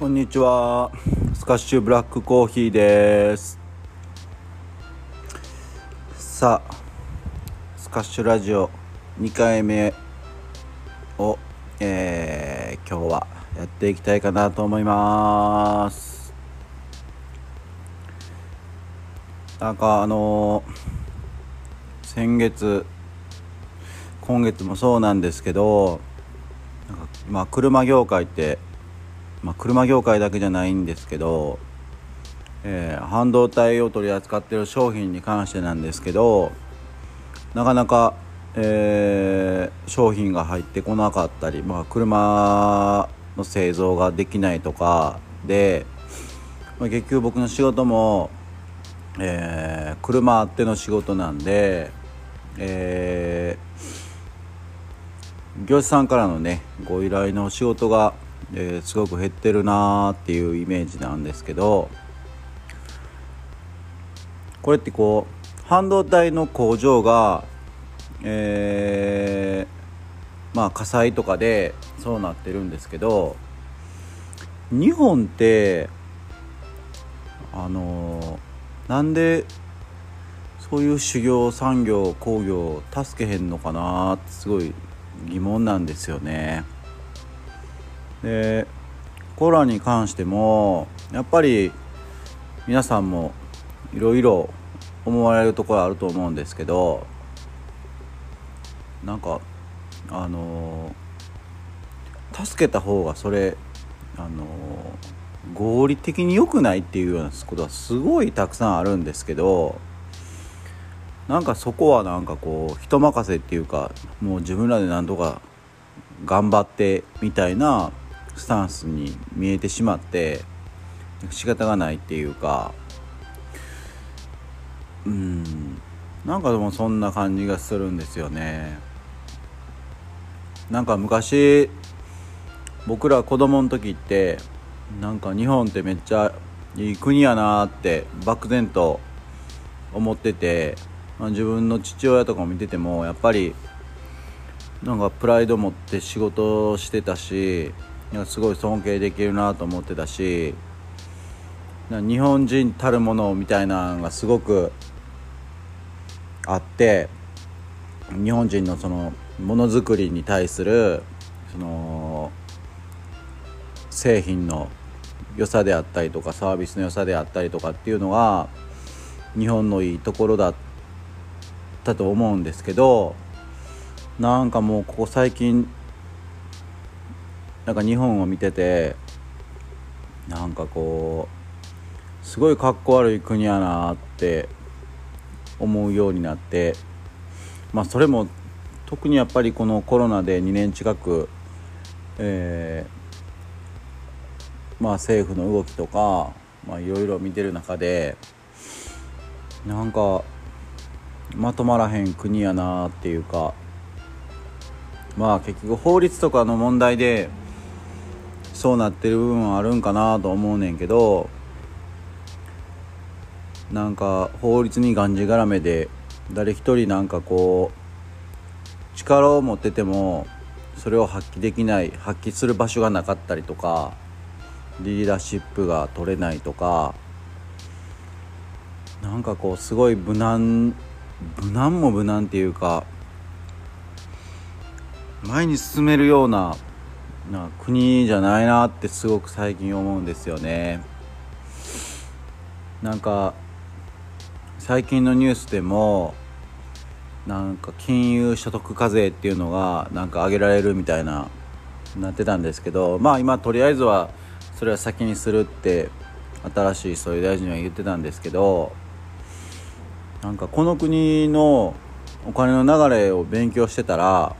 こんにちは。スカッシュブラックコーヒーです。さあスカッシュラジオ2回目を、えー、今日はやっていきたいかなと思います。なんかあのー、先月今月もそうなんですけどなんかまあ車業界ってまあ、車業界だけじゃないんですけど、えー、半導体を取り扱ってる商品に関してなんですけどなかなか、えー、商品が入ってこなかったり、まあ、車の製造ができないとかで、まあ、結局僕の仕事も、えー、車あっての仕事なんで、えー、業者さんからのねご依頼の仕事がえ、すごく減ってるなーっていうイメージなんですけどこれってこう半導体の工場が、えー、まあ火災とかでそうなってるんですけど日本ってあのー、なんでそういう修行産業工業を助けへんのかなってすごい疑問なんですよね。でコロナに関してもやっぱり皆さんもいろいろ思われるところあると思うんですけどなんかあの助けた方がそれあの合理的に良くないっていうようなことはすごいたくさんあるんですけどなんかそこはなんかこう人任せっていうかもう自分らで何とか頑張ってみたいなスタンスに見えてしまって仕方がないっていうかうんなんかでもそんな感じがするんですよね。なんか昔僕ら子供の時ってなんか日本ってめっちゃいい国やなって漠然と思ってて、まあ、自分の父親とかも見ててもやっぱりなんかプライド持って仕事してたしすごい尊敬できるなと思ってたし日本人たるものみたいなのがすごくあって日本人のそのものづくりに対するその製品の良さであったりとかサービスの良さであったりとかっていうのが日本のいいところだったと思うんですけどなんかもうここ最近なんか日本を見ててなんかこうすごいかっこ悪い国やなって思うようになってまあそれも特にやっぱりこのコロナで2年近く、えー、まあ政府の動きとかいろいろ見てる中でなんかまとまらへん国やなっていうかまあ結局法律とかの問題でそうなってる部分はあるんかなと思うねんけどなんか法律にがんじがらめで誰一人なんかこう力を持っててもそれを発揮できない発揮する場所がなかったりとかリーダーシップが取れないとかなんかこうすごい無難無難も無難っていうか前に進めるようなな国じゃないなってすごく最近思うんですよね。なんか最近のニュースでもなんか金融所得課税っていうのがなんか上げられるみたいななってたんですけどまあ今とりあえずはそれは先にするって新しい総理大臣は言ってたんですけどなんかこの国のお金の流れを勉強してたら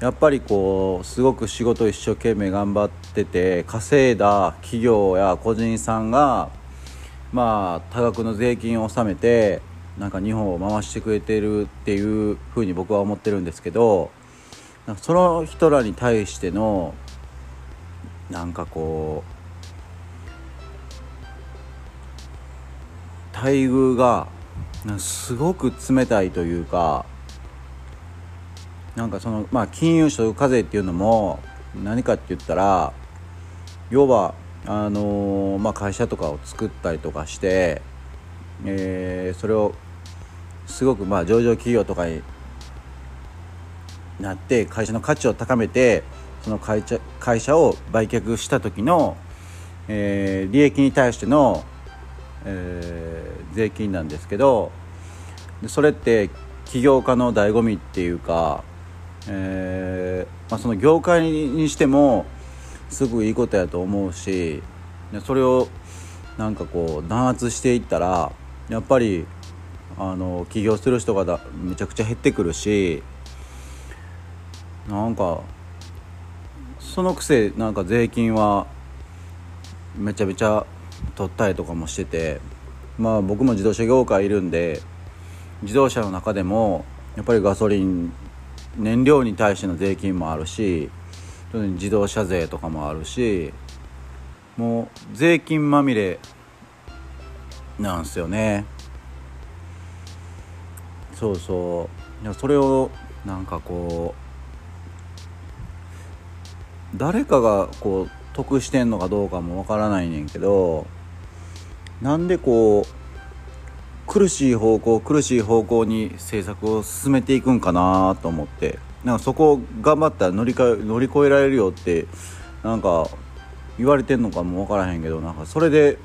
やっぱりこうすごく仕事一生懸命頑張ってて稼いだ企業や個人さんがまあ多額の税金を納めてなんか日本を回してくれてるっていうふうに僕は思ってるんですけどその人らに対してのなんかこう待遇がすごく冷たいというかなんかそのまあ金融所得課税っていうのも何かって言ったら要はあのまあ、会社とかを作ったりとかして、えー、それをすごくまあ上場企業とかになって会社の価値を高めてその会社会社を売却した時の、えー、利益に対しての、えー、税金なんですけどそれって起業家の醍醐味っていうか、えーまあ、その業界にしてもすごくいいことやと思うしそれをなんかこう弾圧していったらやっぱりあの起業する人がめちゃくちゃ減ってくるしなんかそのくせなんか税金はめちゃめちゃ取ったりとかもしててまあ僕も自動車業界いるんで自動車の中でもやっぱりガソリン燃料に対しての税金もあるし自動車税とかもあるしもう税金まみれなんすよね。そうそう。それをなんかこう誰かがこう得してんのかどうかもわからないねんけどなんでこう苦しい方向苦しい方向に政策を進めていくんかなと思って。なんかそこを頑張ったら乗りか乗り越えられるよってなんか言われてんのかも分からへんけどなんかそれで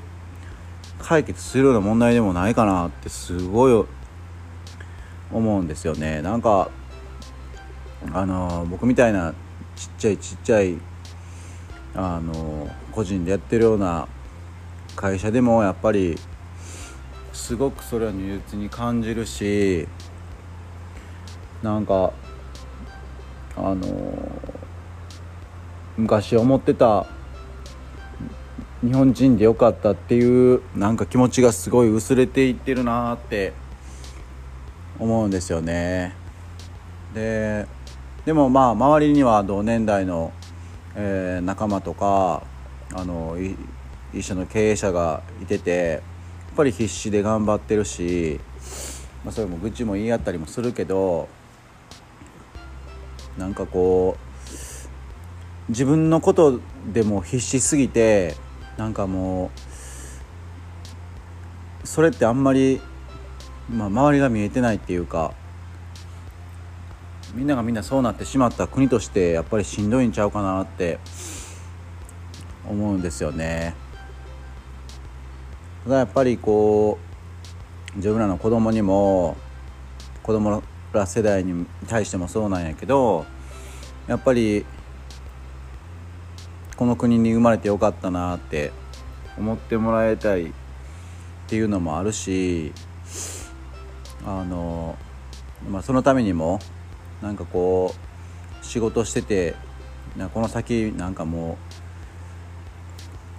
解決するような問題でもないかなってすごい思うんですよね。なんかあの僕みたいなちっちゃいちっちゃいあの個人でやってるような会社でもやっぱりすごくそれは如実に感じるしなんかあの昔思ってた日本人でよかったっていうなんか気持ちがすごい薄れていってるなって思うんですよね。ででもまあ周りには同年代の、えー、仲間とかあの一緒の経営者がいててぱり必死で頑張ってるし、まあ、それも愚痴も言い合ったりもするけどなんかこう自分のことでも必死すぎてなんかもうそれってあんまり、まあ、周りが見えてないっていうかみんながみんなそうなってしまった国としてやっぱりしんどいんちゃうかなって思うんですよね。やっぱりこう自分らの子供にも子供ら世代に対してもそうなんやけどやっぱりこの国に生まれてよかったなって思ってもらいたいっていうのもあるしあの、まあ、そのためにもなんかこう仕事しててこの先なんかもう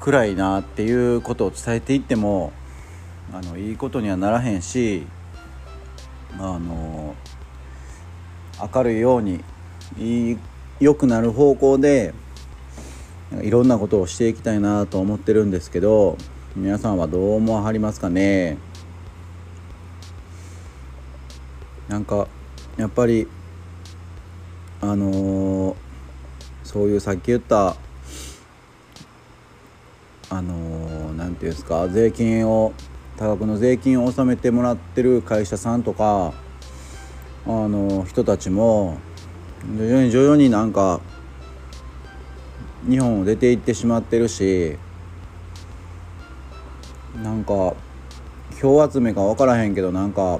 暗いなっていうことを伝えていってもあのいいことにはならへんしあの明るいように良くなる方向でいろんなことをしていきたいなと思ってるんですけど皆さんはどう思わはりますかね？なんかやっぱりあのー、そういうさっき言ったあの何、ー、て言うんですか税金を多額の税金を納めてもらってる会社さんとかあの人たちも徐々に徐々になんか日本を出て行ってしまってるしなんか票集めか分からへんけどなんか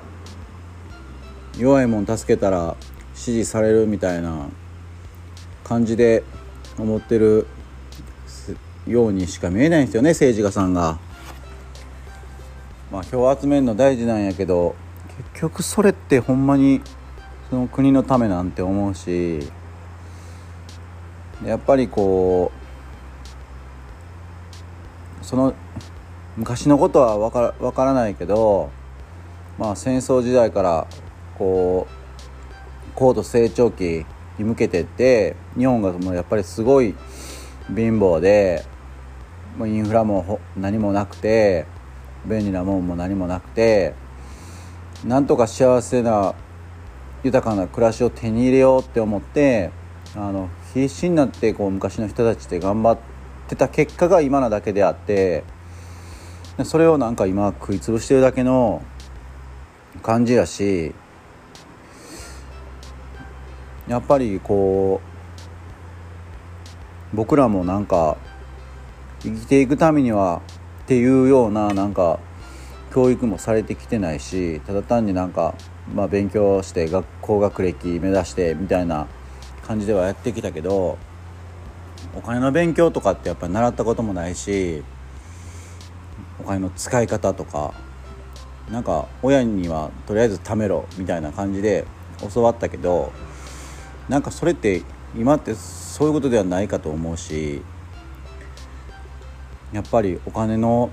弱いもん助けたら支持されるみたいな感じで思ってるようにしか見えないんですよね政治家さんが。まあ票集めるの大事なんやけど結局それってほんまにその国のためなんて思うしやっぱりこうその昔のことは分から分からないけど、まあ、戦争時代からこう高度成長期に向けてって日本がもうやっぱりすごい貧乏でもうインフラも何もなくて便利なもんも何もなくてなんとか幸せな豊かな暮らしを手に入れようって思ってあの必死になってこう昔の人たちって頑張ってた結果が今なだけであってそれをなんか今食い潰してるだけの感じやしやっぱりこう僕らもなんか生きていくためにはっていうようななんか教育もされてきてないしただ単になんか、まあ、勉強して学校学歴目指してみたいな感じではやってきたけどお金の勉強とかってやっぱり習ったこともないしお金の使い方とかなんか親にはとりあえず貯めろみたいな感じで教わったけどなんかそれって今ってそういうことではないかと思うしやっぱりお金の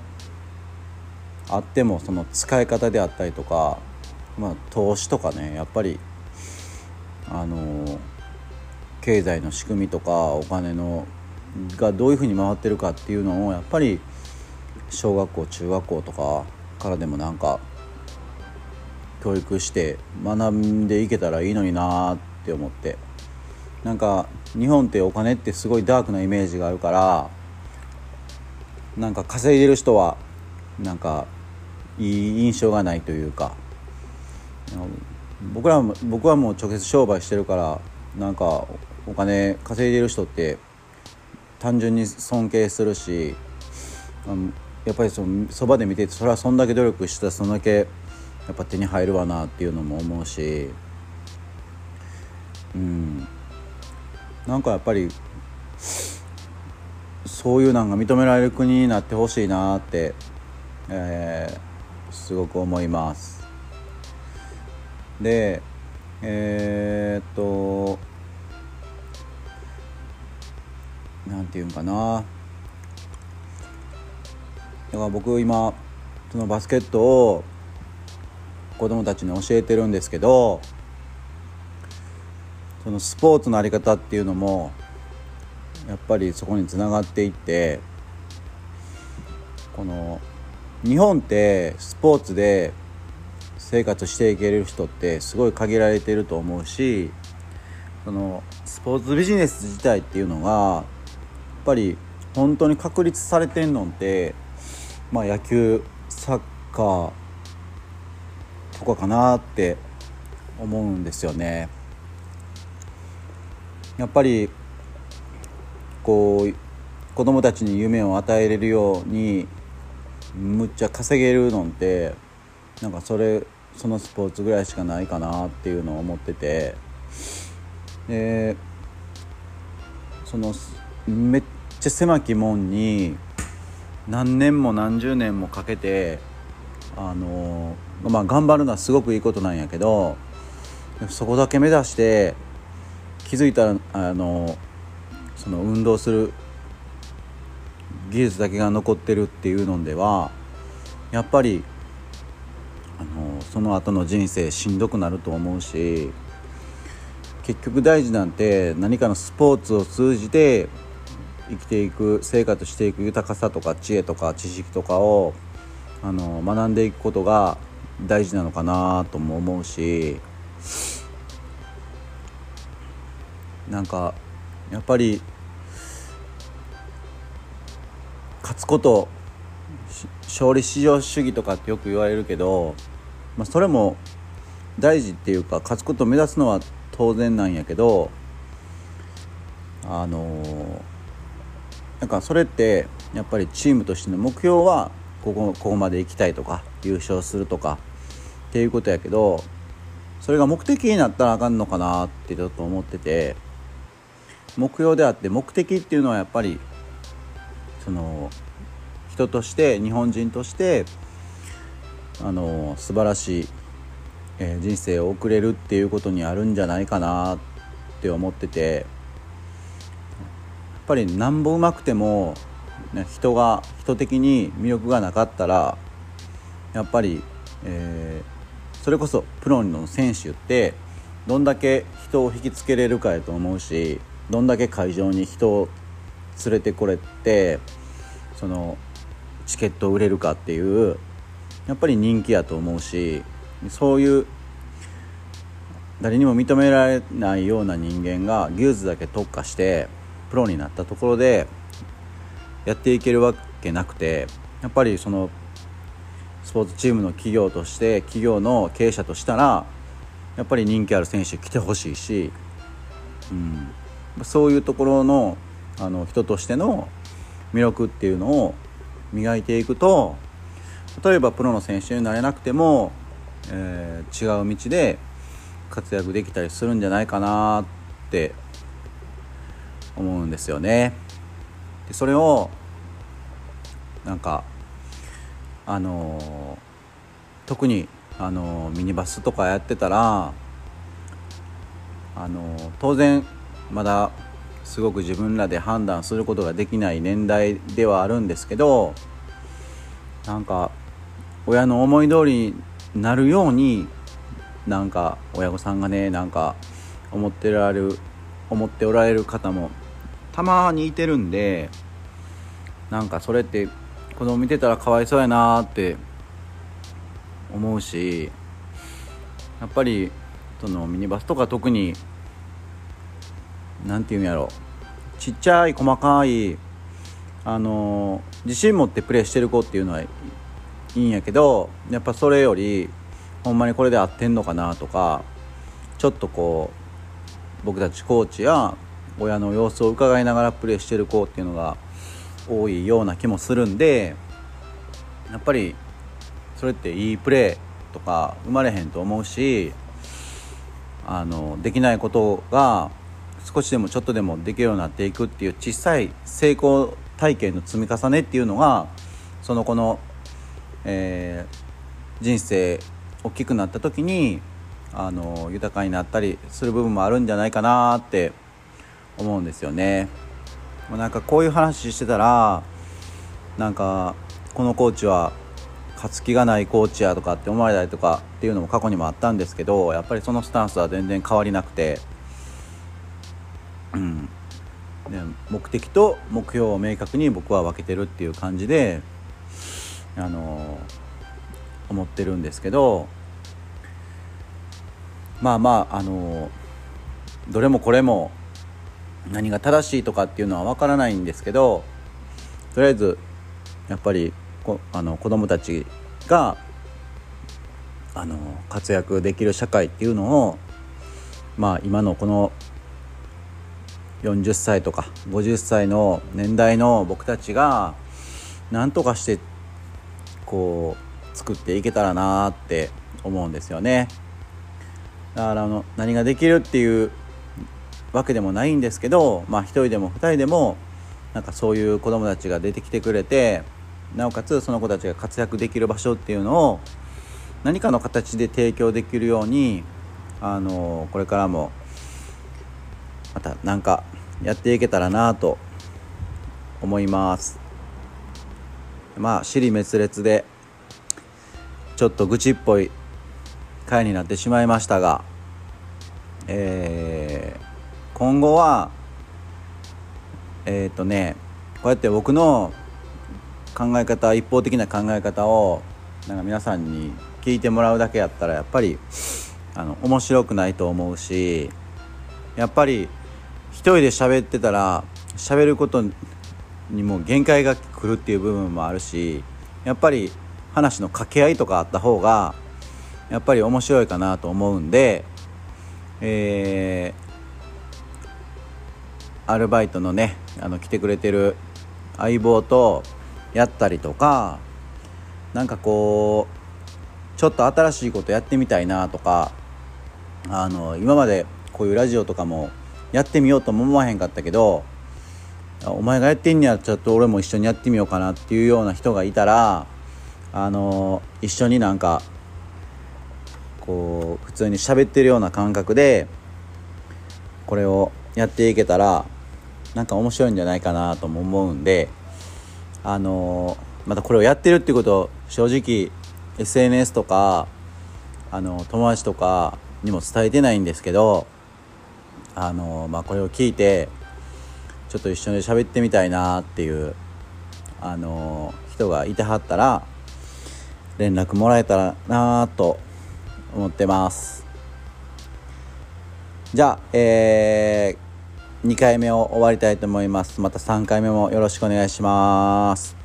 あってもその使い方であったりとか、まあ、投資とかねやっぱりあの経済の仕組みとかお金のがどういうふうに回ってるかっていうのをやっぱり小学校中学校とかからでもなんか教育して学んでいけたらいいのになって思って。なんか日本ってお金ってすごいダークなイメージがあるからなんか稼いでる人はなんかいい印象がないというか。僕らも僕はもう直接商売してるからなんかお金稼いでる人って単純に尊敬するしやっぱりそのそばで見ててそれはそんだけ努力したらそんだけやっぱ手に入るわなっていうのも思うし。うん。なんかやっぱりそういうのが認められる国になってほしいなって、えー、すごく思います。でえー、っとなんていうんかな。だから僕今そのバスケットを子供たちに教えてるんですけどそのスポーツの在り方っていうのもやっぱりそこにつながっていってこの日本ってスポーツで生活していける人ってすごい限られてると思うしそのスポーツビジネス自体っていうのがやっぱり本当に確立されてんのってまあ野球サッカーとかかなって思うんですよね。やっぱりこう子供たちに夢を与えれるようにむっちゃ稼げるのってなんかそれそのスポーツぐらいしかないかなっていうのを思ってて。でそのめっちゃ狭き門に何年も何十年もかけてあのまあ頑張るのはすごくいいことなんやけどそこだけ目指して気づいたらあのその運動する技術だけが残ってるっていうのではやっぱりあのその後の人生しんどくなると思うし結局大事なんて何かのスポーツを通じて生きていく生活していく豊かさとか知恵とか知識とかをあの学んでいくことが大事なのかなとも思うしなんかやっぱり勝つこと勝利至上主義とかってよく言われるけど、まあ、それも大事っていうか勝つことを目指すのは当然なんやけどあのなんかそれってやっぱりチームとしての目標はここここまで行きたいとか優勝するとかっていうことやけどそれが目的になったらあかんのかなってちょっと思ってて目標であって目的っていうのはやっぱりその人として日本人としてあの素晴らしい、えー、人生を送れるっていうことにあるんじゃないかなって思っててやっぱりなんぼうまくても、ね、人が人的に魅力がなかったらやっぱり、えー、それこそプロの選手ってどんだけ人を引きつけれるかやと思うしどんだけ会場に人を連れてこれてそのチケット売れるかっていうやっぱり人気やと思うしそういう誰にも認められないような人間が技術だけ特化してプロになったところでやっていけるわけなくてやっぱりそのスポーツチームの企業として企業の経営者としたらやっぱり人気ある選手来てほしいし、うん、そういうところのあの人としての魅力っていうのを磨いていくと例えばプロの選手になれなくても、えー、違う道で活躍できたりするんじゃないかなって思うんですよね。でそれをなんかあのー、特に、あのー、ミニバスとかやってたら、あのー、当然まだすごく自分らで判断することができない年代ではあるんですけどなんか親の思い通りになるようになんか親御さんがねなんか思ってられる思っておられる方もたまにいてるんでなんかそれって子供見てたらかわいそうやなって思うしやっぱりそのミニバスとか特に何て言うんやろ。ちっちゃい細かいあの自信持ってプレーしてる子っていうのはいいんやけどやっぱそれよりほんまにこれで合ってんのかなとかちょっとこう僕たちコーチや親の様子を伺いながらプレーしてる子っていうのが多いような気もするんでやっぱりそれっていいプレーとか生まれへんと思うしあのできないことが少しでもちょっとでもできるようになっていくっていう小さい成功体験の積み重ねっていうのがその子の、えー、人生大きくなった時にあの豊かになったりする部分もあるんじゃないかなって思うんですよね。もうなんかこういう話してたらなんかこのコーチは勝つ気がないコーチやとかって思われたりとかっていうのも過去にもあったんですけどやっぱりそのスタンスは全然変わりなくて、うん、で目的と目標を明確に僕は分けてるっていう感じであの思ってるんですけどまあまああのどれもこれも何が正しいとかっていうのは分からないんですけどとりあえずやっぱりこあの子供たちがあの活躍できる社会っていうのをまあ今のこの40歳とか50歳の年代の僕たちが何とかしてこう作っていけたらなって思うんですよね。だからあの何ができるっていうわけでもないんですけど、まあ、1人でも2人でもなんかそういう子どもたちが出てきてくれてなおかつその子たちが活躍できる場所っていうのを何かの形で提供できるようにあのこれからもまた何かやっていけたらなと思います。まあ尻滅裂でちょっと愚痴っぽい回になってしまいましたがえー今後はえっ、ー、とねこうやって僕の考え方一方的な考え方をなんか皆さんに聞いてもらうだけやったらやっぱりあの面白くないと思うしやっぱり人で喋ってたら喋ることにも限界が来るっていう部分もあるしやっぱり話の掛け合いとかあった方がやっぱり面白いかなと思うんで、えアルバイトのねあの来てくれてる相棒とやったりとかなんかこうちょっと新しいことやってみたいなとかあの今までこういうラジオとかもやってみようとも思わへんかったけどお前がやってんにはちょっと俺も一緒にやってみようかなっていうような人がいたらあの一緒になんかこう普通に喋ってるような感覚でこれをやっていけたらなんか面白いんじゃないかなとも思うんであのまたこれをやってるってこと正直 SNS とかあの友達とかにも伝えてないんですけどあの、まあ、これを聞いてちょっと一緒に喋ってみたいなっていうあの人がいてはったら連絡もらえたらなと思ってます。じゃあえー2回目を終わりたいと思います。また3回目もよろしくお願いします。